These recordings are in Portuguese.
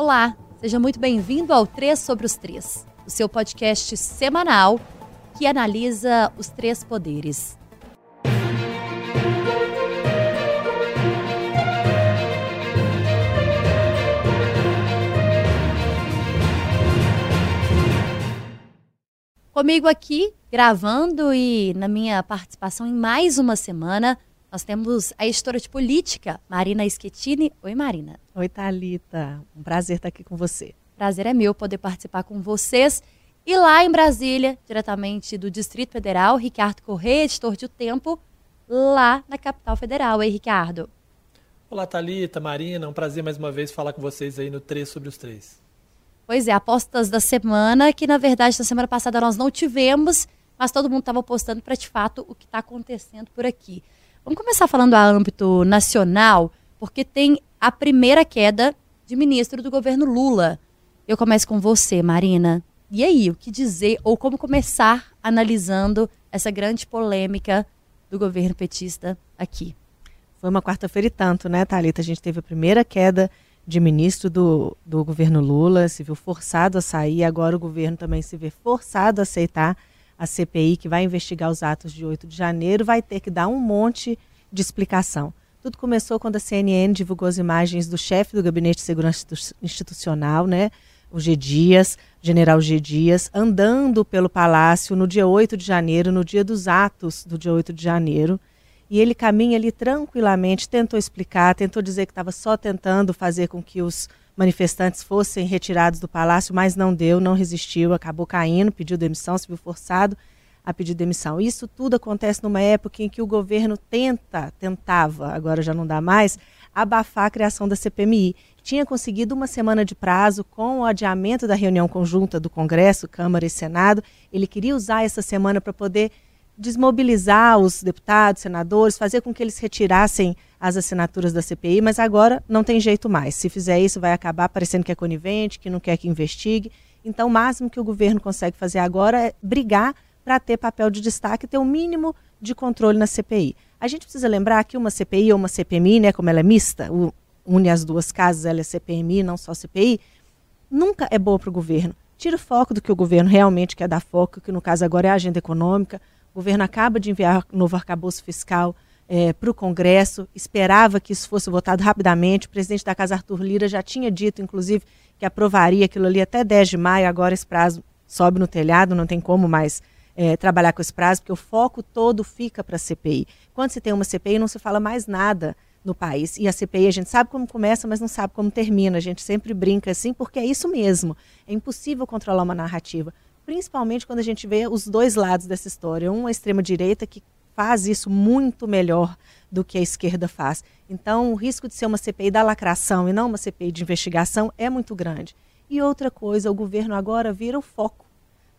Olá, seja muito bem-vindo ao Três sobre os Três, o seu podcast semanal que analisa os três poderes. Comigo aqui, gravando e na minha participação em mais uma semana, nós temos a editora de política, Marina Schettini. Oi, Marina. Oi, Talita. Um prazer estar aqui com você. Prazer é meu poder participar com vocês. E lá em Brasília, diretamente do Distrito Federal, Ricardo Correia, editor de O Tempo, lá na capital federal. Oi, Ricardo. Olá, Talita, Marina. Um prazer mais uma vez falar com vocês aí no 3 sobre os 3. Pois é, apostas da semana, que na verdade na semana passada nós não tivemos, mas todo mundo estava apostando para de fato o que está acontecendo por aqui. Vamos começar falando a âmbito nacional, porque tem a primeira queda de ministro do governo Lula. Eu começo com você, Marina. E aí, o que dizer ou como começar analisando essa grande polêmica do governo petista aqui? Foi uma quarta-feira e tanto, né, Thalita? A gente teve a primeira queda de ministro do, do governo Lula, se viu forçado a sair, agora o governo também se vê forçado a aceitar a CPI, que vai investigar os atos de 8 de janeiro, vai ter que dar um monte de explicação. Tudo começou quando a CNN divulgou as imagens do chefe do Gabinete de Segurança Institucional, né, o G. Dias, general G. Dias, andando pelo palácio no dia 8 de janeiro, no dia dos atos do dia 8 de janeiro, e ele caminha ali tranquilamente, tentou explicar, tentou dizer que estava só tentando fazer com que os manifestantes fossem retirados do palácio, mas não deu, não resistiu, acabou caindo, pediu demissão, se viu forçado a pedir demissão. Isso tudo acontece numa época em que o governo tenta, tentava, agora já não dá mais, abafar a criação da CPMI. Tinha conseguido uma semana de prazo com o adiamento da reunião conjunta do Congresso, Câmara e Senado. Ele queria usar essa semana para poder desmobilizar os deputados, senadores, fazer com que eles retirassem as assinaturas da CPI, mas agora não tem jeito mais. Se fizer isso, vai acabar parecendo que é conivente, que não quer que investigue. Então, o máximo que o governo consegue fazer agora é brigar para ter papel de destaque e ter o um mínimo de controle na CPI. A gente precisa lembrar que uma CPI ou uma CPMI, né, como ela é mista, une as duas casas, ela é CPMI, não só CPI, nunca é boa para o governo. Tira o foco do que o governo realmente quer dar foco, que no caso agora é a agenda econômica, o governo acaba de enviar novo arcabouço fiscal é, para o Congresso, esperava que isso fosse votado rapidamente. O presidente da Casa, Arthur Lira, já tinha dito, inclusive, que aprovaria aquilo ali até 10 de maio. Agora esse prazo sobe no telhado, não tem como mais é, trabalhar com esse prazo, porque o foco todo fica para a CPI. Quando se tem uma CPI, não se fala mais nada no país. E a CPI a gente sabe como começa, mas não sabe como termina. A gente sempre brinca assim, porque é isso mesmo. É impossível controlar uma narrativa principalmente quando a gente vê os dois lados dessa história. Um, a extrema-direita, que faz isso muito melhor do que a esquerda faz. Então, o risco de ser uma CPI da lacração e não uma CPI de investigação é muito grande. E outra coisa, o governo agora vira o foco.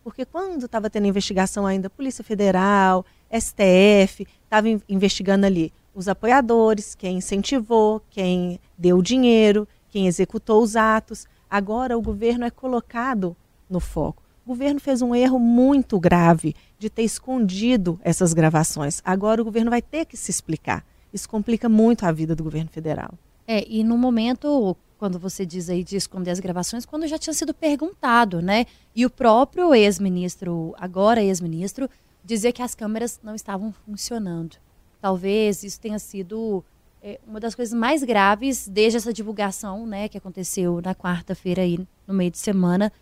Porque quando estava tendo investigação ainda, Polícia Federal, STF, estava investigando ali os apoiadores, quem incentivou, quem deu dinheiro, quem executou os atos. Agora o governo é colocado no foco. O governo fez um erro muito grave de ter escondido essas gravações. Agora o governo vai ter que se explicar. Isso complica muito a vida do governo federal. É, e no momento, quando você diz aí de esconder as gravações, quando já tinha sido perguntado, né? E o próprio ex-ministro, agora ex-ministro, dizia que as câmeras não estavam funcionando. Talvez isso tenha sido é, uma das coisas mais graves desde essa divulgação, né, que aconteceu na quarta-feira aí no meio de semana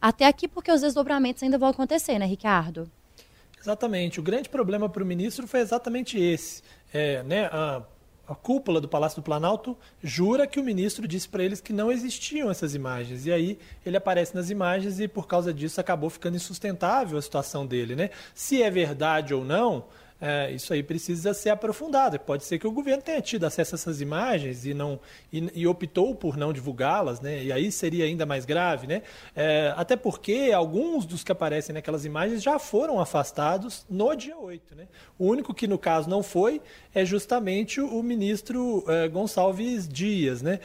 até aqui, porque os desdobramentos ainda vão acontecer, né, Ricardo? Exatamente. O grande problema para o ministro foi exatamente esse. É, né, a, a cúpula do Palácio do Planalto jura que o ministro disse para eles que não existiam essas imagens. E aí ele aparece nas imagens e, por causa disso, acabou ficando insustentável a situação dele. Né? Se é verdade ou não, é, isso aí precisa ser aprofundado. Pode ser que o governo tenha tido acesso a essas imagens e não e, e optou por não divulgá-las, né? E aí seria ainda mais grave, né? É, até porque alguns dos que aparecem naquelas imagens já foram afastados no dia 8, né? O único que no caso não foi é justamente o, ministro é, Gonçalves Dias, né?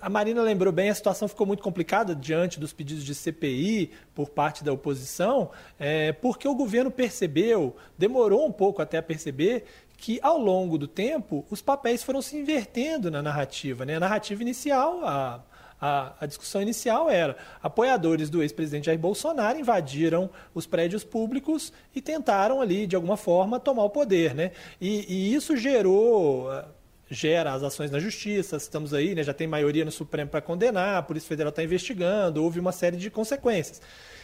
A Marina lembrou bem, a situação ficou muito complicada diante dos pedidos de CPI por parte da oposição, é, porque o governo percebeu, demorou um pouco até perceber, que ao longo do tempo os papéis foram se invertendo na narrativa. Né? A narrativa inicial, a, A, a discussão inicial era: apoiadores do ex-presidente Jair Bolsonaro invadiram os prédios públicos e tentaram ali, de alguma forma, tomar o poder. Né? E, e isso gerou gera as ações na justiça, estamos aí, né, já tem maioria no Supremo para condenar, a Polícia Federal está investigando, houve uma série de consequências.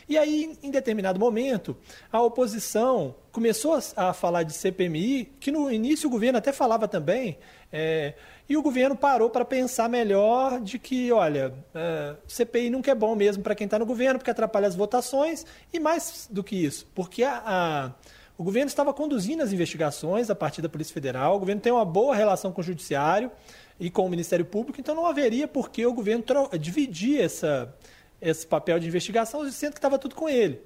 E aí, em determinado momento, a oposição começou a falar de CPMI, que no início o governo até falava também, é, e o governo parou para pensar melhor de que, olha, é, CPI nunca é bom mesmo para quem está no governo, porque atrapalha as votações, e mais do que isso, porque a, a o governo estava conduzindo as investigações a partir da Polícia Federal, o governo tem uma boa relação com o Judiciário e com o Ministério Público, então não haveria por que o governo dividir essa, esse papel de investigação, sendo que estava tudo com ele.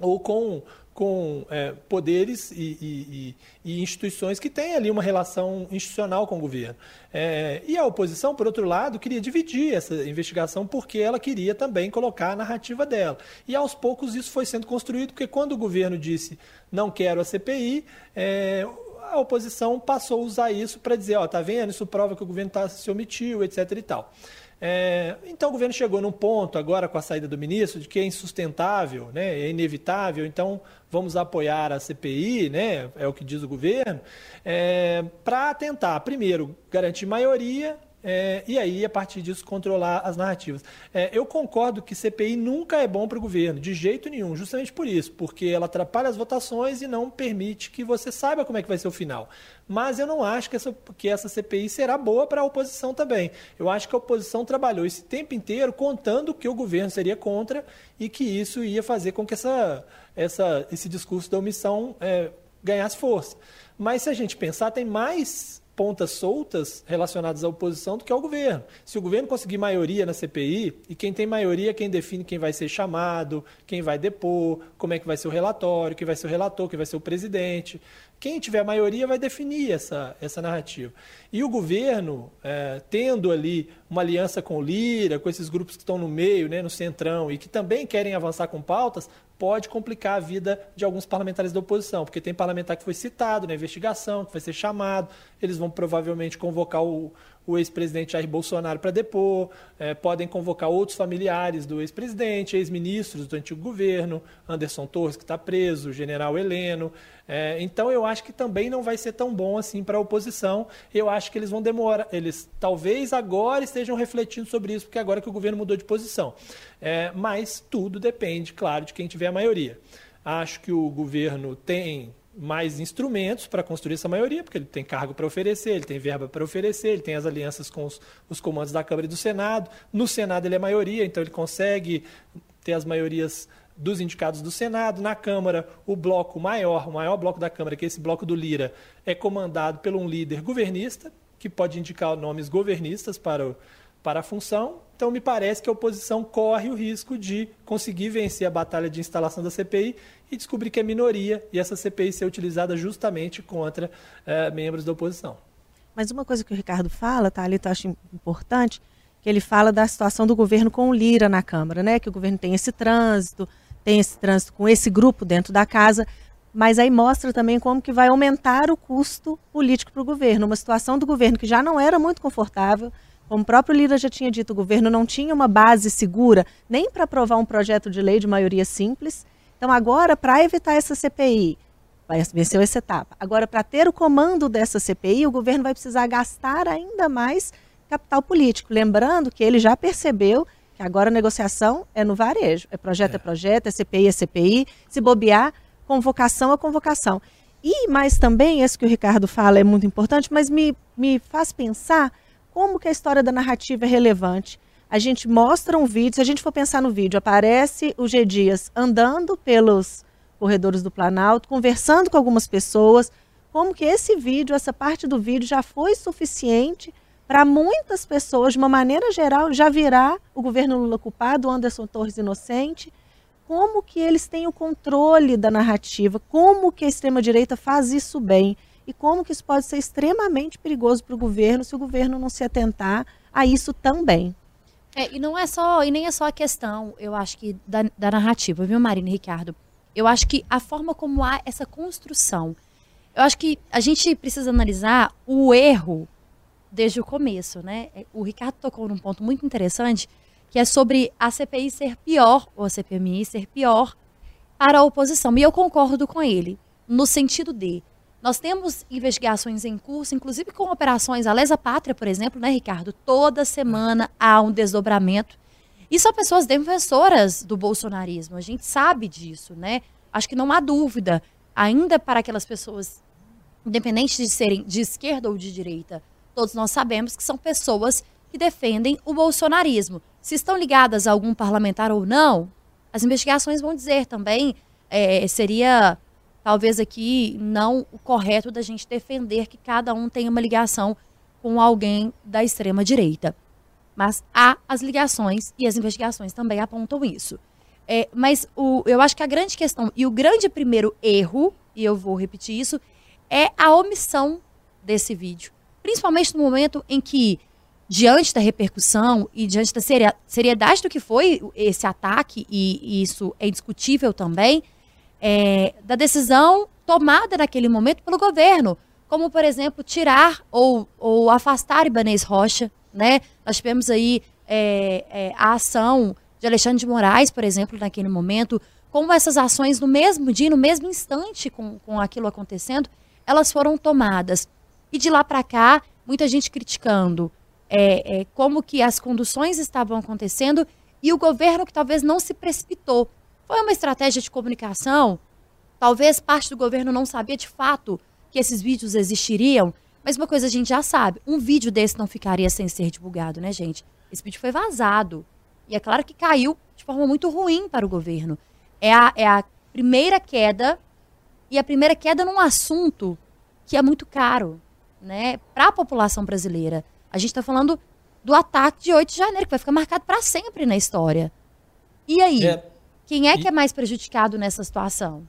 Ou com, com é, poderes e, e, e, instituições que têm ali uma relação institucional com o governo. É, e a oposição, por outro lado, queria dividir essa investigação porque ela queria também colocar a narrativa dela. E aos poucos isso foi sendo construído, porque quando o governo disse não quero a CPI, é, a oposição passou a usar isso para dizer, ó, tá vendo, isso prova que o governo tá, se omitiu, etc. e tal. É, então o governo chegou num ponto agora com a saída do ministro de que é insustentável, né, é inevitável, então vamos apoiar a CPI, né, é o que diz o governo, é, para tentar, primeiro, garantir maioria é, e aí, a partir disso, controlar as narrativas. É, eu concordo que CPI nunca é bom para o governo, de jeito nenhum, justamente por isso, porque ela atrapalha as votações e não permite que você saiba como é que vai ser o final. Mas eu não acho que essa, que essa CPI será boa para a oposição também. Eu acho que a oposição trabalhou esse tempo inteiro contando que o governo seria contra e que isso ia fazer com que essa, essa, esse discurso da omissão é, ganhasse força. Mas se a gente pensar, tem mais pontas soltas relacionadas à oposição do que ao governo. Se o governo conseguir maioria na CPI, e quem tem maioria é quem define quem vai ser chamado, quem vai depor, como é que vai ser o relatório, quem vai ser o relator, quem vai ser o presidente. Quem tiver maioria vai definir essa, essa narrativa. E o governo, é, tendo ali uma aliança com o Lira, com esses grupos que estão no meio, né, no centrão, e que também querem avançar com pautas, pode complicar a vida de alguns parlamentares da oposição, porque tem parlamentar que foi citado na investigação, que vai ser chamado, eles vão provavelmente convocar o, o ex-presidente Jair Bolsonaro para depor, é, podem convocar outros familiares do ex-presidente, ex-ministros do antigo governo, Anderson Torres, que está preso, o general Heleno. É, então, eu acho que também não vai ser tão bom assim para a oposição. Eu acho que eles vão demorar, eles talvez agora estejam refletindo sobre isso, porque agora que o governo mudou de posição. É, mas tudo depende, claro, de quem tiver a maioria. Acho que o governo tem mais instrumentos para construir essa maioria, porque ele tem cargo para oferecer, ele tem verba para oferecer, ele tem as alianças com os, os, comandos da Câmara e do Senado. No Senado ele é maioria, então ele consegue ter as maiorias dos indicados do Senado. Na Câmara, o bloco maior, o maior bloco da Câmara, que é esse bloco do Lira, é comandado por um líder governista, que pode indicar nomes governistas para o, para a função. Então, me parece que a oposição corre o risco de conseguir vencer a batalha de instalação da CPI e descobrir que é minoria e essa CPI ser utilizada justamente contra eh, membros da oposição. Mas uma coisa que o Ricardo fala, tá, ali, eu acho importante, que ele fala da situação do governo com o Lira na Câmara, né? Que o governo tem esse trânsito, tem esse trânsito com esse grupo dentro da casa, mas aí mostra também como que vai aumentar o custo político para o governo, uma situação do governo que já não era muito confortável, como o próprio Lira já tinha dito, o governo não tinha uma base segura nem para aprovar um projeto de lei de maioria simples. Então, agora, para evitar essa CPI, vai vencer essa etapa. Agora, para ter o comando dessa CPI, o governo vai precisar gastar ainda mais capital político. Lembrando que ele já percebeu que agora a negociação é no varejo. É projeto é, é projeto, é CPI é CPI. Se bobear, convocação é convocação. E mais também, esse que o Ricardo fala é muito importante, mas me, me faz pensar como que a história da narrativa é relevante. A gente mostra um vídeo, se a gente for pensar no vídeo, aparece o G Dias andando pelos corredores do Planalto, conversando com algumas pessoas, como que esse vídeo, essa parte do vídeo já foi suficiente para muitas pessoas, de uma maneira geral, já virar o governo Lula culpado, o Anderson Torres inocente, como que eles têm o controle da narrativa, como que a extrema-direita faz isso bem e como que isso pode ser extremamente perigoso para o governo se o governo não se atentar a isso também. É, e não é só, e nem é só a questão, eu acho que, da, da narrativa, viu, Marina e Ricardo? Eu acho que a forma como há essa construção. Eu acho que a gente precisa analisar o erro desde o começo, né? O Ricardo tocou num ponto muito interessante, que é sobre a CPI ser pior, ou a CPMI ser pior para a oposição. E eu concordo com ele, no sentido de nós temos investigações em curso, inclusive com operações a Lesa Pátria, por exemplo, né, Ricardo? Toda semana há um desdobramento. E são pessoas defensoras do bolsonarismo, a gente sabe disso, né? Acho que não há dúvida, ainda para aquelas pessoas, independente de serem de esquerda ou de direita, todos nós sabemos que são pessoas que defendem o bolsonarismo. Se estão ligadas a algum parlamentar ou não, as investigações vão dizer também, é, seria talvez aqui não o correto da gente defender que cada um tenha uma ligação com alguém da extrema direita. Mas há as ligações e as investigações também apontam isso. É, mas o, eu acho que a grande questão e o grande primeiro erro, e eu vou repetir isso, é a omissão desse vídeo. Principalmente no momento em que, diante da repercussão e diante da seriedade do que foi esse ataque, e, e isso é indiscutível também, é, da decisão tomada naquele momento pelo governo, como, por exemplo, tirar ou, ou afastar Ibanez Rocha. Né? Nós tivemos aí é, é, a ação de Alexandre de Moraes, por exemplo, naquele momento, como essas ações no mesmo dia, no mesmo instante com, com aquilo acontecendo, elas foram tomadas. E de lá para cá, muita gente criticando é, é, como que as conduções estavam acontecendo e o governo que talvez não se precipitou. Foi uma estratégia de comunicação. Talvez parte do governo não sabia de fato que esses vídeos existiriam, mas uma coisa a gente já sabe: um vídeo desse não ficaria sem ser divulgado, né, gente? Esse vídeo foi vazado. E é claro que caiu de forma muito ruim para o governo. É a, é a primeira queda, e a primeira queda num assunto que é muito caro, né, para a população brasileira. A gente está falando do ataque de 8 de janeiro, que vai ficar marcado para sempre na história. E aí? É. Quem é que é mais prejudicado nessa situação?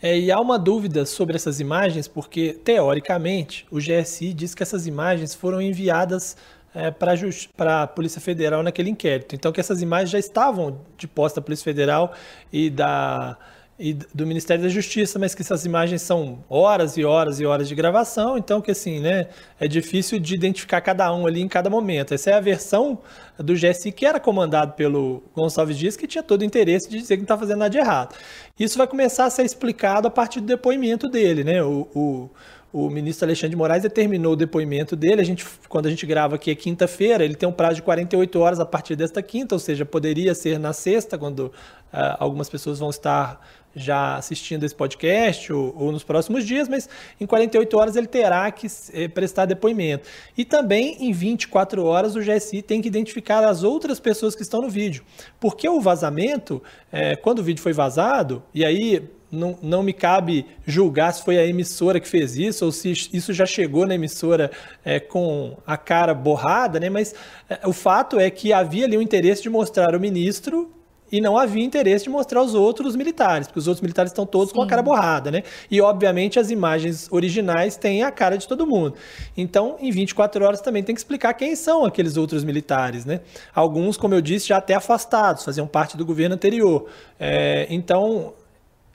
É, e há uma dúvida sobre essas imagens, porque, teoricamente, o GSI diz que essas imagens foram enviadas é, para a Polícia Federal naquele inquérito. Então, que essas imagens já estavam de posse da Polícia Federal e da e do Ministério da Justiça, mas que essas imagens são horas e horas e horas de gravação, então que assim, né, é difícil de identificar cada um ali em cada momento. Essa é a versão do GSI que era comandado pelo Gonçalves Dias, que tinha todo o interesse de dizer que não está fazendo nada de errado. Isso vai começar a ser explicado a partir do depoimento dele, né? O, o, o ministro Alexandre de Moraes determinou o depoimento dele. A gente, quando a gente grava aqui é quinta-feira, ele tem um prazo de 48 horas a partir desta quinta, ou seja, poderia ser na sexta, quando uh, algumas pessoas vão estar já assistindo esse podcast ou, ou, nos próximos dias, mas em 48 horas ele terá que eh, prestar depoimento. E também em 24 horas o GSI tem que identificar as outras pessoas que estão no vídeo. Porque o vazamento, é, quando o vídeo foi vazado, e aí não, não me cabe julgar se foi a emissora que fez isso ou se isso já chegou na emissora é, com a cara borrada, né? mas é, o fato é que havia ali o interesse de mostrar o ministro e não havia interesse de mostrar os outros militares, porque os outros militares estão todos Sim. com a cara borrada, né? E obviamente as imagens originais têm a cara de todo mundo. Então, em 24 horas também tem que explicar quem são aqueles outros militares, né? Alguns, como eu disse, já até afastados, faziam parte do governo anterior. É, então,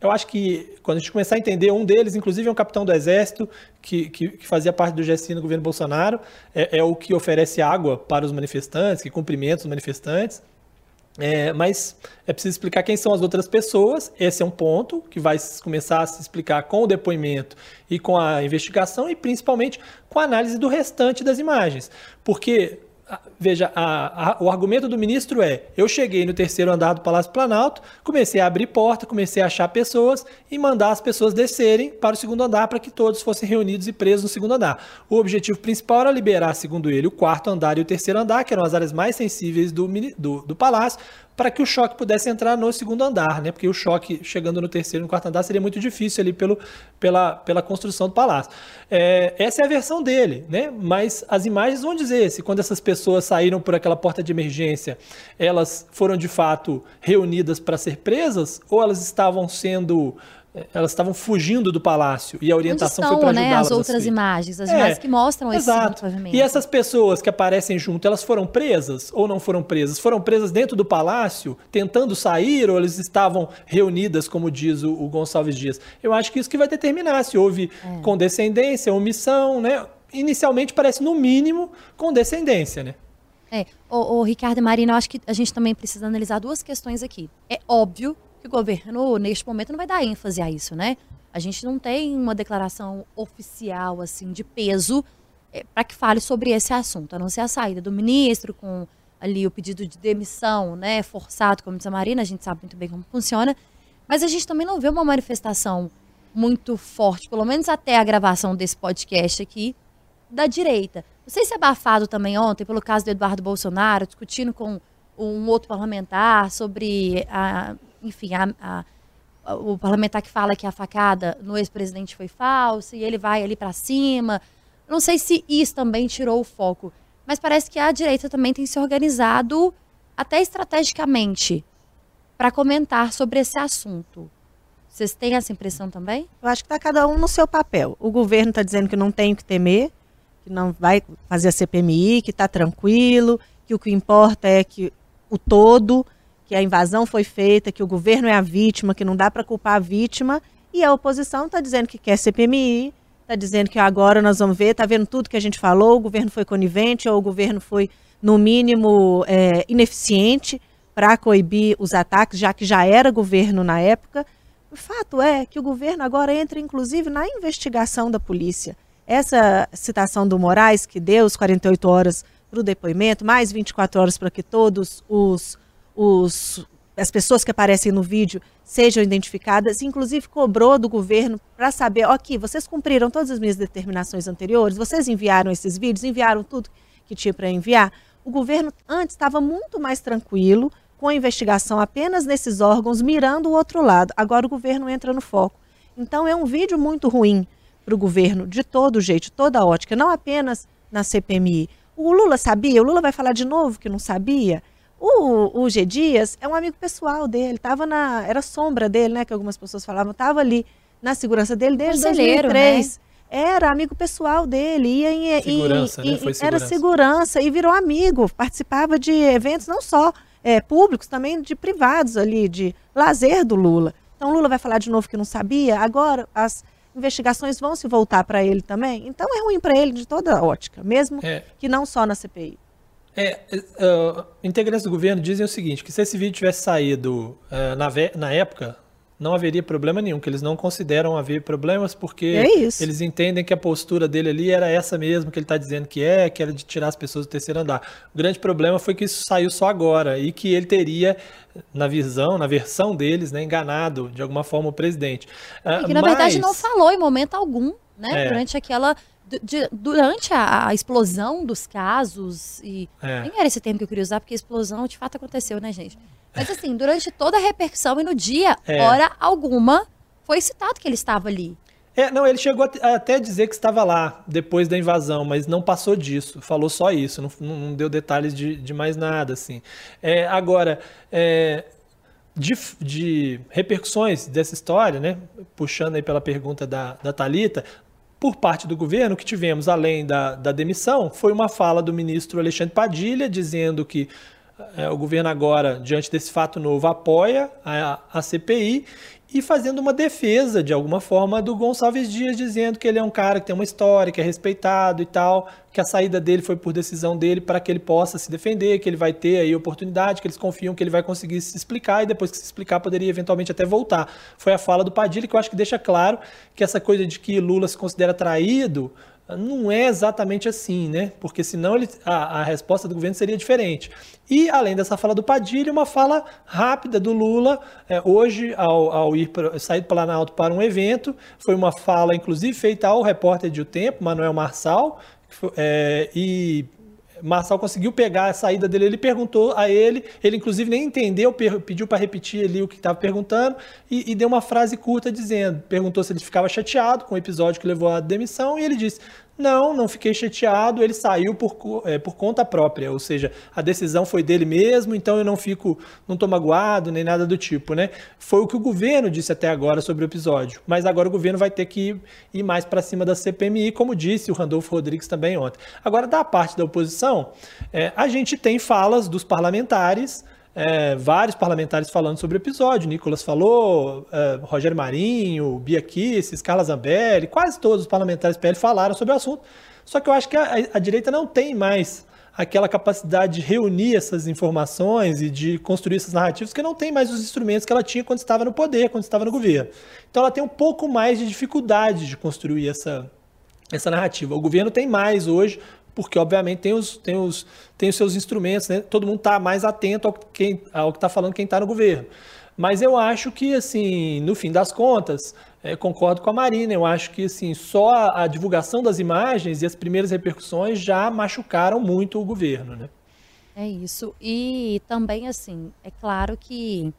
eu acho que quando a gente começar a entender, um deles, inclusive, é um capitão do Exército, que, que, que fazia parte do GSI no governo Bolsonaro, é, é o que oferece água para os manifestantes, que cumprimenta os manifestantes. É, mas é preciso explicar quem são as outras pessoas. Esse é um ponto que vai começar a se explicar com o depoimento e com a investigação, e principalmente com a análise do restante das imagens. Porque Veja, a, a, o argumento do ministro é: eu cheguei no terceiro andar do Palácio Planalto, comecei a abrir porta, comecei a achar pessoas e mandar as pessoas descerem para o segundo andar para que todos fossem reunidos e presos no segundo andar. O objetivo principal era liberar, segundo ele, o quarto andar e o terceiro andar, que eram as áreas mais sensíveis do, do, do palácio, para que o choque pudesse entrar no segundo andar, né? Porque o choque chegando no terceiro e no quarto andar seria muito difícil ali pelo, pela, pela construção do palácio. É, essa é a versão dele, né? Mas as imagens vão dizer se quando essas pessoas saíram por aquela porta de emergência, elas foram de fato reunidas para ser presas ou elas estavam sendo elas estavam fugindo do palácio e a orientação estão, foi para ajudá-las. Né, as outras imagens, as é, imagens que mostram exato. esse E essas pessoas que aparecem junto, elas foram presas ou não foram presas? Foram presas dentro do palácio, tentando sair, ou elas estavam reunidas, como diz o, o Gonçalves Dias? Eu acho que isso que vai determinar se houve é. condescendência, omissão, né? Inicialmente parece, no mínimo, condescendência, né? É, o, o Ricardo e Marina, eu acho que a gente também precisa analisar duas questões aqui. É óbvio que o governo, neste momento, não vai dar ênfase a isso, né? A gente não tem uma declaração oficial, assim, de peso é, para que fale sobre esse assunto, a não ser a saída do ministro com ali o pedido de demissão, né, forçado, como diz a Marina, a gente sabe muito bem como funciona, mas a gente também não vê uma manifestação muito forte, pelo menos até a gravação desse podcast aqui, da direita. Não sei se é abafado também ontem pelo caso do Eduardo Bolsonaro, discutindo com um outro parlamentar sobre, a, enfim, a, a, o parlamentar que fala que a facada no ex-presidente foi falsa e ele vai ali para cima. Não sei se isso também tirou o foco, mas parece que a direita também tem se organizado até estrategicamente para comentar sobre esse assunto. Vocês têm essa impressão também? Eu acho que está cada um no seu papel. O governo está dizendo que não tem o que temer, que não vai fazer a CPMI, que está tranquilo, que o que importa é que o todo, que a invasão foi feita, que o governo é a vítima, que não dá para culpar a vítima, e a oposição está dizendo que quer CPMI, está dizendo que agora nós vamos ver, está vendo tudo que a gente falou, o governo foi conivente ou o governo foi, no mínimo, é, ineficiente para coibir os ataques, já que já era governo na época. O fato é que o governo agora entra, inclusive, na investigação da polícia. Essa citação do Moraes, que deu os 48 horas para o depoimento, mais 24 horas para que todos os, os as pessoas que aparecem no vídeo sejam identificadas, inclusive cobrou do governo para saber, ok, vocês cumpriram todas as minhas determinações anteriores, vocês enviaram esses vídeos, enviaram tudo que tinha para enviar. O governo antes estava muito mais tranquilo com a investigação apenas nesses órgãos, mirando o outro lado. Agora o governo entra no foco. Então é um vídeo muito ruim para o governo, de todo jeito, de toda ótica, não apenas na CPMI. O Lula sabia? O Lula vai falar de novo que não sabia? O, o G. Dias é um amigo pessoal dele, tava na, era sombra dele, né, que algumas pessoas falavam, estava ali na segurança dele desde Conselheiro, 2003. Né? Era amigo pessoal dele, ia em, segurança, em, né? Foi segurança. era segurança e virou amigo, participava de eventos não só é, públicos, também de privados ali, de lazer do Lula. Então Lula vai falar de novo que não sabia, agora as investigações vão se voltar para ele também. Então é ruim para ele de toda ótica, mesmo é. que não só na CPI. É, uh, integrantes do governo dizem o seguinte, que se esse vídeo tivesse saído uh, na, na época, não haveria problema nenhum, que eles não consideram haver problemas porque é eles entendem que a postura dele ali era essa mesmo que ele está dizendo que é, que era de tirar as pessoas do terceiro andar. O grande problema foi que isso saiu só agora e que ele teria, na visão, na versão deles, né, enganado de alguma forma o presidente. E que na Mas... verdade não falou em momento algum, né, é. durante aquela de, durante a, a, explosão dos casos, e é. nem era esse termo que eu queria usar, porque a explosão de fato aconteceu, né, gente? Mas assim, durante toda a repercussão e no dia, é. hora alguma, foi citado que ele estava ali. É, não, ele chegou a até dizer que estava lá depois da invasão, mas não passou disso, falou só isso, não, não deu detalhes de, de, mais nada, assim. É, agora, é, de, de, repercussões dessa história, né, puxando aí pela pergunta da, da Thalita, por parte do governo, que tivemos, além da, da demissão, foi uma fala do ministro Alexandre Padilha, dizendo que é, o governo agora, diante desse fato novo, apoia a, a CPI e fazendo uma defesa, de alguma forma, do Gonçalves Dias, dizendo que ele é um cara que tem uma história, que é respeitado e tal, que a saída dele foi por decisão dele para que ele possa se defender, que ele vai ter aí oportunidade, que eles confiam que ele vai conseguir se explicar e depois que se explicar poderia eventualmente até voltar. Foi a fala do Padilha que eu acho que deixa claro que essa coisa de que Lula se considera traído não é exatamente assim, né? Porque senão ele, a, a, resposta do governo seria diferente. E, além dessa fala do Padilha, uma fala rápida do Lula, é, hoje, ao, ao ir pra, sair do Planalto para um evento, foi uma fala, inclusive, feita ao repórter de O Tempo, Manuel Marçal, é, e Marçal conseguiu pegar a saída dele, ele perguntou a ele, ele inclusive nem entendeu, pediu para repetir ali o que estava perguntando e, e, deu uma frase curta dizendo, perguntou se ele ficava chateado com o episódio que levou à demissão e ele disse, não, não fiquei chateado, ele saiu por, é, por conta própria, ou seja, a decisão foi dele mesmo, então eu não fico, não tô magoado, nem nada do tipo, né? Foi o que o governo disse até agora sobre o episódio, mas agora o governo vai ter que ir mais para cima da CPMI, como disse o Randolfo Rodrigues também ontem. Agora, da parte da oposição, é, a gente tem falas dos parlamentares, é, vários parlamentares falando sobre o episódio. Nicolas falou, é, Rogério Marinho, Bia Kisses, Carla Zambelli, quase todos os parlamentares PL falaram sobre o assunto. Só que eu acho que a, a direita não tem mais aquela capacidade de reunir essas informações e de construir essas narrativas, que não tem mais os instrumentos que ela tinha quando estava no poder, quando estava no governo. Então ela tem um pouco mais de dificuldade de construir essa, essa narrativa. O governo tem mais hoje, porque obviamente tem os, tem os, tem os seus instrumentos, né? todo mundo está mais atento ao, quem, ao que está falando quem está no governo. Mas eu acho que, assim, no fim das contas, é, concordo com a Marina. Eu acho que assim, só a, a, divulgação das imagens e as primeiras repercussões já machucaram muito o governo. Né? É isso. E também, assim, é claro que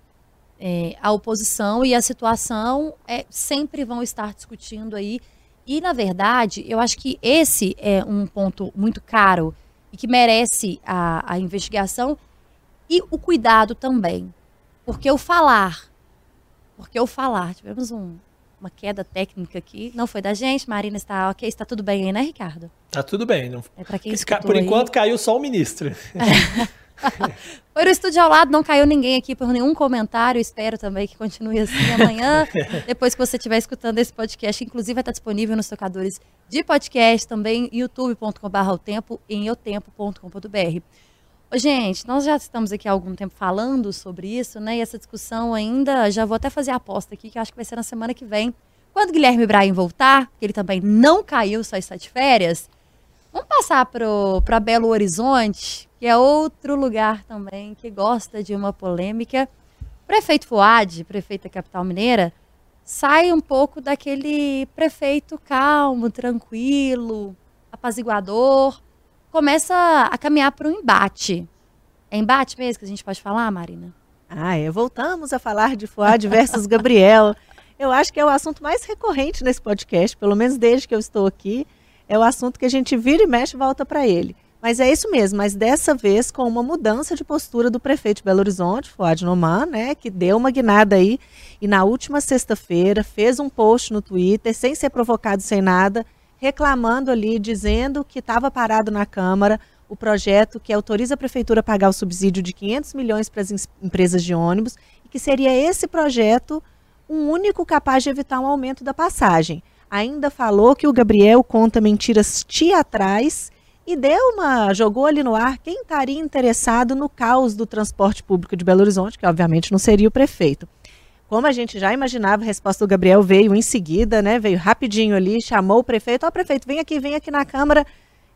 é, a oposição e a situação é, sempre vão estar discutindo aí. E, na verdade, eu acho que esse é um ponto muito caro e que merece a, a investigação e o cuidado também. Porque o falar, porque o falar, tivemos um, uma queda técnica aqui. Não foi da gente, Marina está ok, está tudo bem aí, né, Ricardo? Tá tudo bem. Não... É para quem Por enquanto caiu só o ministro. foi no estúdio ao lado, não caiu ninguém aqui por nenhum comentário. Espero também que continue assim amanhã. depois que você estiver escutando esse podcast, inclusive vai estar disponível nos tocadores de podcast, também youtube.com.br o tempo em eutempo.com.br. Gente, nós já estamos aqui há algum tempo falando sobre isso, né? E essa discussão ainda, já vou até fazer a aposta aqui, que acho que vai ser na semana que vem. Quando Guilherme Bryan voltar, que ele também não caiu, só está de férias, vamos passar para Belo Horizonte, que é outro lugar também que gosta de uma polêmica. Prefeito Fuad, prefeito da capital mineira, sai um pouco daquele prefeito calmo, tranquilo, apaziguador começa a caminhar para um embate. É embate mesmo que a gente pode falar, Marina? Ah, é. Voltamos a falar de Fuad versus Gabriel. Eu acho que é o assunto mais recorrente nesse podcast, pelo menos desde que eu estou aqui. É o assunto que a gente vira e mexe e volta para ele. Mas é isso mesmo, mas dessa vez com uma mudança de postura do prefeito de Belo Horizonte, Fuad Noman, né, que deu uma guinada aí e na última sexta-feira fez um post no Twitter, sem ser provocado, sem nada, reclamando ali, dizendo que estava parado na Câmara o projeto que autoriza a Prefeitura a pagar o subsídio de 500 milhões para as empresas de ônibus e que seria esse projeto um único capaz de evitar um aumento da passagem. Ainda falou que o Gabriel conta mentiras teatrais e deu uma jogou ali no ar quem estaria interessado no caos do transporte público de Belo Horizonte, que obviamente não seria o prefeito. Como a gente já imaginava, a resposta do Gabriel veio em seguida, né? Veio rapidinho ali, chamou o prefeito. Ó, oh, prefeito, vem aqui, vem aqui na Câmara,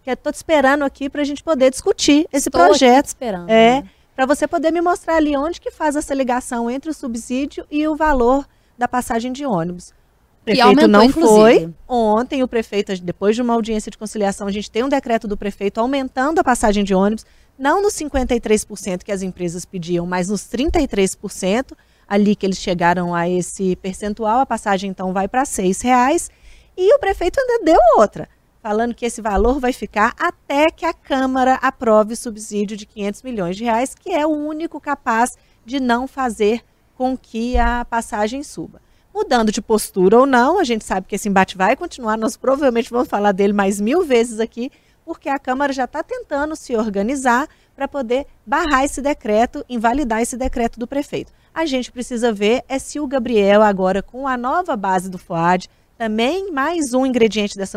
que eu tô te esperando aqui para a gente poder discutir esse Estou projeto. Aqui esperando. É, para você poder me mostrar ali onde que faz essa ligação entre o subsídio e o valor da passagem de ônibus. O prefeito aumentou, não inclusive. foi. Ontem o prefeito, depois de uma audiência de conciliação, a gente tem um decreto do prefeito aumentando a passagem de ônibus, não nos 53% que as empresas pediam, mas nos 33% ali que eles chegaram a esse percentual, a passagem então vai para R$ reais e o prefeito ainda deu outra, falando que esse valor vai ficar até que a Câmara aprove o subsídio de 500 milhões de reais, que é o único capaz de não fazer com que a passagem suba. Mudando de postura ou não, a gente sabe que esse embate vai continuar, nós provavelmente vamos falar dele mais mil vezes aqui, porque a Câmara já está tentando se organizar para poder barrar esse decreto, invalidar esse decreto do prefeito. A gente precisa ver é se o Gabriel, agora com a nova base do FOAD, também mais um ingrediente dessa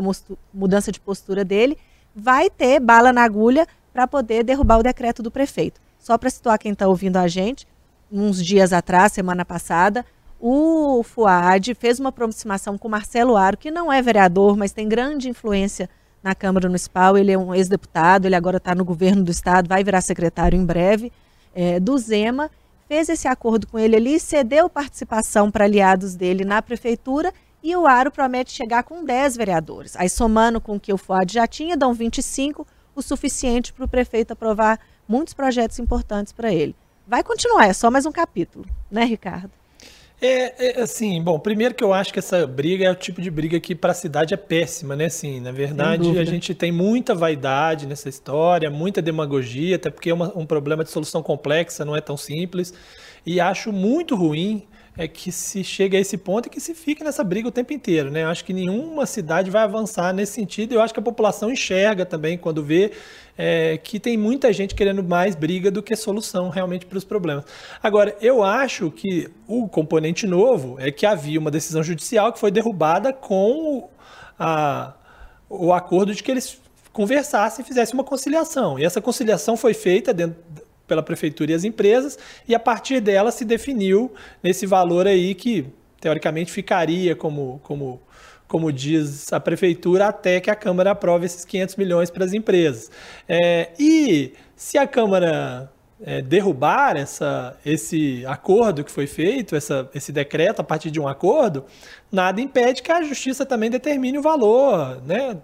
mudança de postura dele, vai ter bala na agulha para poder derrubar o decreto do prefeito. Só para situar quem está ouvindo a gente, uns dias atrás, semana passada, o FUAD fez uma aproximação com Marcelo Aro, que não é vereador, mas tem grande influência na Câmara Municipal. Ele é um ex-deputado, ele agora está no governo do estado, vai virar secretário em breve, é, do Zema fez esse acordo com ele ali, cedeu participação para aliados dele na prefeitura e o Aro promete chegar com 10 vereadores. Aí, somando com o que o FUAD já tinha, dão 25, o suficiente para o prefeito aprovar muitos projetos importantes para ele. Vai continuar, é só mais um capítulo, né, Ricardo? É, é, assim, bom, primeiro que eu acho que essa briga é o tipo de briga que para a cidade é péssima, né? Assim, na verdade, a gente tem muita vaidade nessa história, muita demagogia, até porque é uma, um problema de solução complexa, não é tão simples. E acho muito ruim é que se chegue a esse ponto e que se fique nessa briga o tempo inteiro, né? Eu acho que nenhuma cidade vai avançar nesse sentido. Eu acho que a população enxerga também quando vê é, que tem muita gente querendo mais briga do que solução realmente para os problemas. Agora, eu acho que o componente novo é que havia uma decisão judicial que foi derrubada com a, o acordo de que eles conversasse e fizesse uma conciliação. E essa conciliação foi feita dentro, pela prefeitura e as empresas, e a partir dela se definiu nesse valor aí que teoricamente ficaria como, como, como diz a prefeitura, até que a Câmara aprove esses 500 milhões para as empresas. É, e se a Câmara é, derrubar essa, esse acordo que foi feito, essa, esse decreto a partir de um acordo, nada impede que a justiça também determine o valor. Né?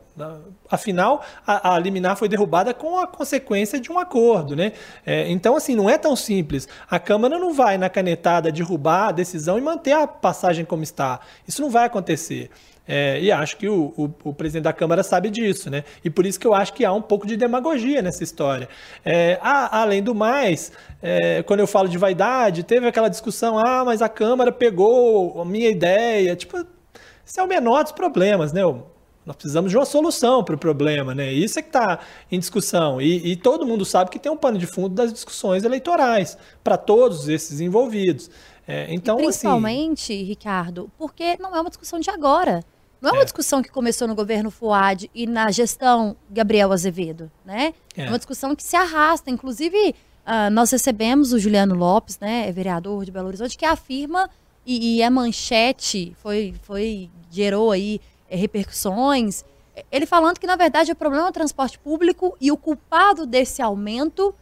Afinal, a, a liminar foi derrubada com a consequência de um acordo. Né? É, então, assim, não é tão simples. A Câmara não vai, na canetada, derrubar a decisão e manter a passagem como está. Isso não vai acontecer. É, e acho que o, o, o, presidente da Câmara sabe disso, né? E por isso que eu acho que há um pouco de demagogia nessa história. É, a, além do mais, é, quando eu falo de vaidade, teve aquela discussão, ah, mas a Câmara pegou a minha ideia. Tipo, isso é o menor dos problemas, né? Nós precisamos de uma solução para o problema, né? Isso é que está em discussão. E, e, todo mundo sabe que tem um pano de fundo das discussões eleitorais para todos esses envolvidos. É, então, e principalmente, assim... Ricardo, porque não é uma discussão de agora. Não é uma é. discussão que começou no governo Fuad e na gestão Gabriel Azevedo, né? É, é uma discussão que se arrasta. Inclusive, uh, nós recebemos o Juliano Lopes, né, vereador de Belo Horizonte, que afirma e, e a manchete foi, foi gerou aí é, repercussões. Ele falando que na verdade o problema é o transporte público e o culpado desse aumento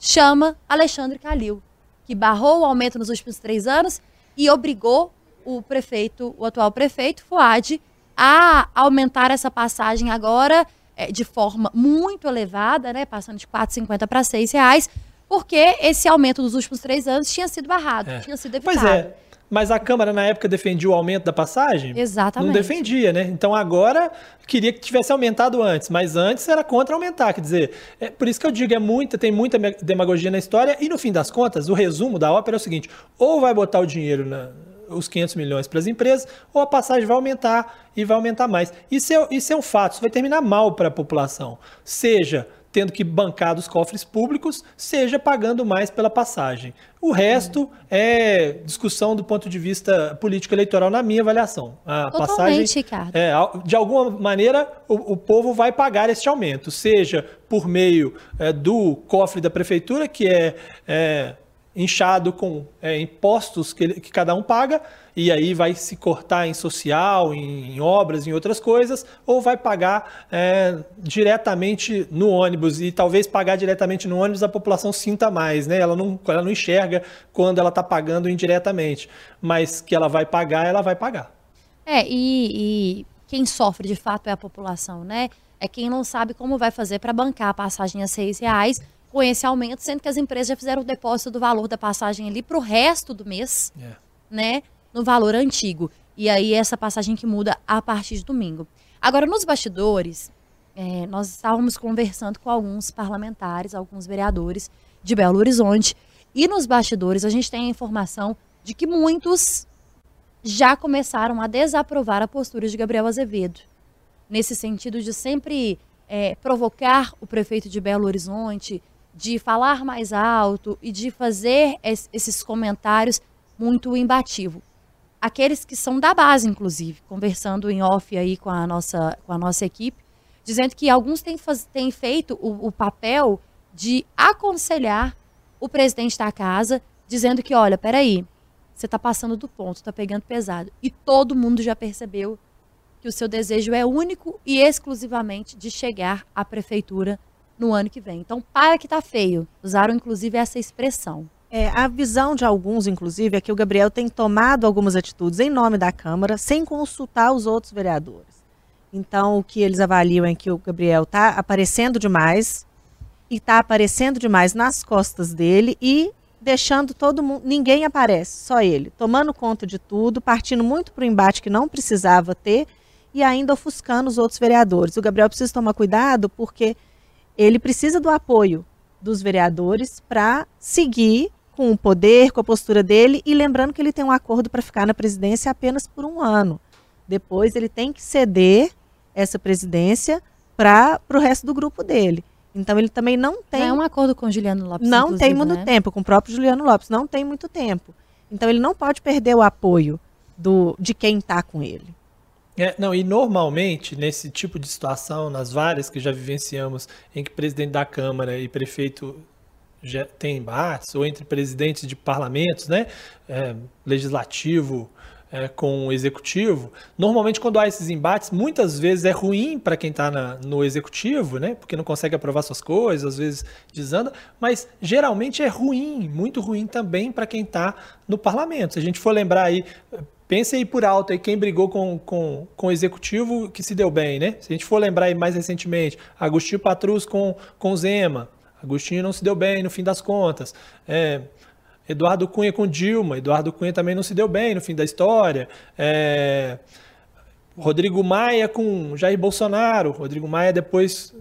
chama Alexandre Calil, que barrou o aumento nos últimos três anos e obrigou o prefeito, o atual prefeito Fuad, a aumentar essa passagem agora é, de forma muito elevada, né, passando de R$ 4,50 para R$ reais, porque esse aumento dos últimos três anos tinha sido barrado, é. tinha sido evitado. Pois é. Mas a Câmara, na época, defendia o aumento da passagem? Exatamente. Não defendia, né? Então agora queria que tivesse aumentado antes, mas antes era contra aumentar. Quer dizer, é por isso que eu digo, é muita, tem muita demagogia na história, e no fim das contas, o resumo da ópera é o seguinte: ou vai botar o dinheiro na, os 500 milhões para as empresas, ou a passagem vai aumentar e vai aumentar mais. Isso é, isso é um fato, isso vai terminar mal para a população. Seja tendo que bancar dos cofres públicos, seja pagando mais pela passagem. O resto é discussão do ponto de vista político-eleitoral, na minha avaliação. A Totalmente, passagem. É, de alguma maneira, o, o, povo vai pagar este aumento, seja por meio é, do cofre da prefeitura, que é, é inchado com é, impostos que, que, cada um paga, e aí vai se cortar em social, em, em obras, em outras coisas, ou vai pagar é, diretamente no ônibus, e talvez pagar diretamente no ônibus a população sinta mais, né? Ela não, ela não enxerga quando ela está pagando indiretamente, mas que ela vai pagar, ela vai pagar. É, e, e quem sofre de fato é a população, né? É quem não sabe como vai fazer para bancar a passagem a seis reais com esse aumento, sendo que as empresas já fizeram o depósito do valor da passagem ali para o resto do mês, é. né? No valor antigo. E aí essa passagem que muda a partir de domingo. Agora, nos bastidores, é, nós estávamos conversando com alguns parlamentares, alguns vereadores de Belo Horizonte. E nos bastidores a gente tem a informação de que muitos já começaram a desaprovar a postura de Gabriel Azevedo. Nesse sentido de sempre é, provocar o prefeito de Belo Horizonte, de falar mais alto e de fazer es, esses comentários muito embativo. Aqueles que são da base, inclusive, conversando em off aí com a nossa, com a nossa equipe, dizendo que alguns têm, faz, têm feito o, o papel de aconselhar o presidente da casa, dizendo que, olha, peraí, você está passando do ponto, está pegando pesado. E todo mundo já percebeu que o seu desejo é único e exclusivamente de chegar à prefeitura no ano que vem. Então, para que tá feio. Usaram, inclusive, essa expressão. É, a visão de alguns, inclusive, é que o Gabriel tem tomado algumas atitudes em nome da Câmara sem consultar os outros vereadores. Então, o que eles avaliam é que o Gabriel está aparecendo demais e está aparecendo demais nas costas dele e deixando todo mundo, ninguém aparece, só ele, tomando conta de tudo, partindo muito para o embate que não precisava ter e ainda ofuscando os outros vereadores. O Gabriel precisa tomar cuidado porque ele precisa do apoio dos vereadores para seguir com o poder, com a postura dele e lembrando que ele tem um acordo para ficar na presidência apenas por um ano. Depois ele tem que ceder essa presidência para o resto do grupo dele. Então ele também não tem. Não é um acordo com Juliano Lopes. Não tem muito né? tempo, com o próprio Juliano Lopes, não tem muito tempo. Então ele não pode perder o apoio do, de quem está com ele. É, não, e normalmente, nesse tipo de situação, nas várias que já vivenciamos, em que presidente da Câmara e prefeito tem embates, ou entre presidentes de parlamentos, né, é, legislativo é, com o executivo, normalmente quando há esses embates, muitas vezes é ruim para quem está no executivo, né, porque não consegue aprovar suas coisas, às vezes desanda, mas geralmente é ruim, muito ruim também para quem está no parlamento. Se a gente for lembrar aí, Pense aí por alto aí quem brigou com, com, com o executivo que se deu bem, né? Se a gente for lembrar aí mais recentemente, Agostinho Patrus com, com Zema. Agostinho não se deu bem no fim das contas. É, Eduardo Cunha com Dilma. Eduardo Cunha também não se deu bem no fim da história. É, Rodrigo Maia com Jair Bolsonaro. Rodrigo Maia depois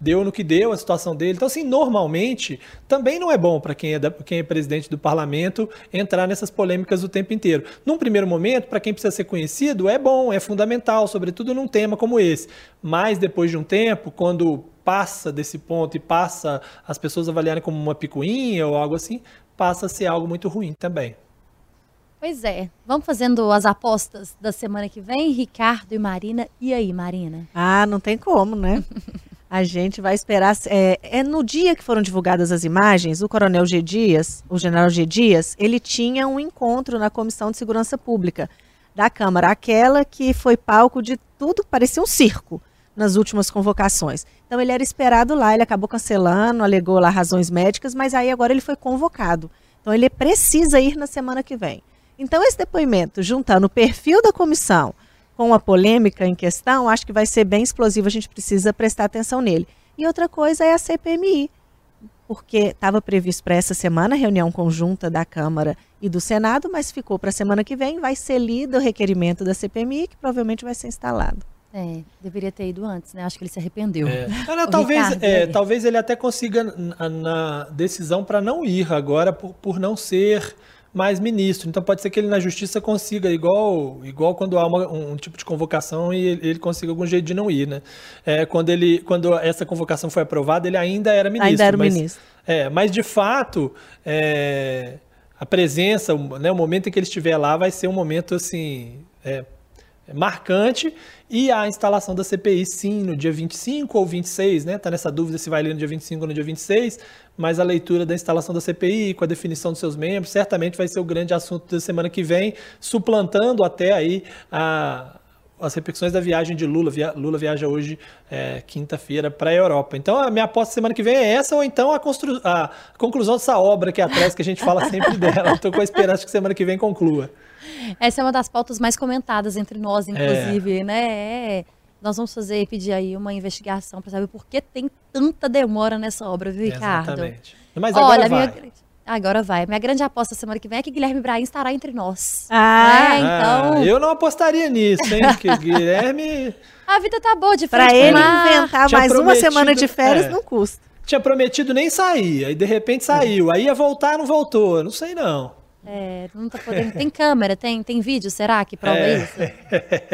deu no que deu a situação dele. Então, assim, normalmente também não é bom para quem, é quem é presidente do parlamento entrar nessas polêmicas o tempo inteiro. Num primeiro momento, para quem precisa ser conhecido, é bom, é fundamental, sobretudo num tema como esse. Mas depois de um tempo, quando passa desse ponto e passa as pessoas avaliarem como uma picuinha ou algo assim, passa a ser algo muito ruim também. Pois é. Vamos fazendo as apostas da semana que vem, Ricardo e Marina. E aí, Marina? Ah, não tem como, né? A gente vai esperar. É, é, no dia que foram divulgadas as imagens, o Coronel G. Dias, o General G. Dias, ele tinha um encontro na Comissão de Segurança Pública da Câmara, aquela que foi palco de tudo, parecia um circo nas últimas convocações. Então ele era esperado lá, ele acabou cancelando, alegou lá razões médicas, mas aí agora ele foi convocado. Então ele precisa ir na semana que vem. Então, esse depoimento, juntando o perfil da comissão com a polêmica em questão, acho que vai ser bem explosivo, a gente precisa prestar atenção nele. E outra coisa é a CPMI, porque estava previsto para essa semana a reunião conjunta da Câmara e do Senado, mas ficou para a semana que vem, vai ser lido o requerimento da CPMI, que provavelmente vai ser instalado. É, deveria ter ido antes, né? Acho que ele se arrependeu. É. Não, talvez, Ricardo, é, talvez ele até consiga na, na decisão para não ir agora por, por não ser mais ministro. Então pode ser que ele na justiça consiga, igual, igual quando há uma, um, tipo de convocação e ele, ele consiga algum jeito de não ir, né? É, quando, ele, quando essa convocação foi aprovada, ele ainda era ministro. Ainda era mas, ministro. É, mas de fato, é, a presença, né, o momento em que ele estiver lá vai ser um momento assim. É, marcante e a instalação da CPI sim no dia 25 ou 26, né? Tá nessa dúvida se vai ler no dia 25 ou no dia 26, mas a leitura da instalação da CPI com a definição dos seus membros certamente vai ser o grande assunto da semana que vem, suplantando até aí a as repercussões da viagem de Lula. Via, Lula viaja hoje, é, quinta-feira, para a Europa. Então, a minha aposta semana que vem é essa, ou então a, constru, a conclusão dessa obra aqui atrás, que a gente fala sempre dela. Estou com a esperança que semana que vem conclua. Essa é uma das pautas mais comentadas entre nós, inclusive, é. né? É, nós vamos fazer, pedir aí uma investigação para saber por que tem tanta demora nessa obra, viu, Ricardo? Exatamente. Mas agora Olha, vai. Minha... Agora vai. Minha grande aposta semana que vem é que Guilherme Brahim estará entre nós. Ah, né? então. Ah, eu não apostaria nisso, hein? Porque Guilherme. A vida tá boa de frente. Pra ele inventar mais uma semana de férias é. não custa. Tinha prometido nem sair, aí de repente saiu. Aí ia voltar, não voltou. Não sei não. É, não tá podendo. Tem câmera, tem, tem vídeo, será que prova é. isso?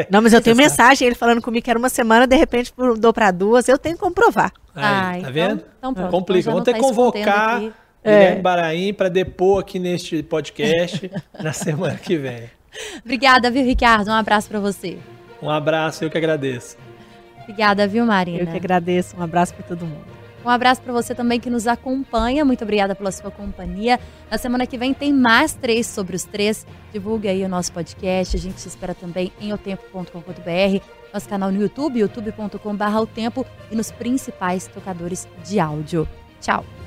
Não, mas eu tenho mensagem, ele falando comigo que era uma semana, de repente dou para duas, eu tenho que comprovar. Aí, Ai, tá então, vendo? Então, pronto. Complica. Vamos ter que tá convocar Guilherme é. Baraim para depor aqui neste podcast na semana que vem. Obrigada, viu, Ricardo? Um abraço para você. Um abraço, eu que agradeço. Obrigada, viu, Marina? Eu que agradeço. Um abraço para todo mundo. Um abraço para você também que nos acompanha. Muito obrigada pela sua companhia. Na semana que vem tem mais três sobre os três. Divulgue aí o nosso podcast. A gente se espera também em otempo.com.br, nosso canal no YouTube, youtube.com.br e nos principais tocadores de áudio. Tchau.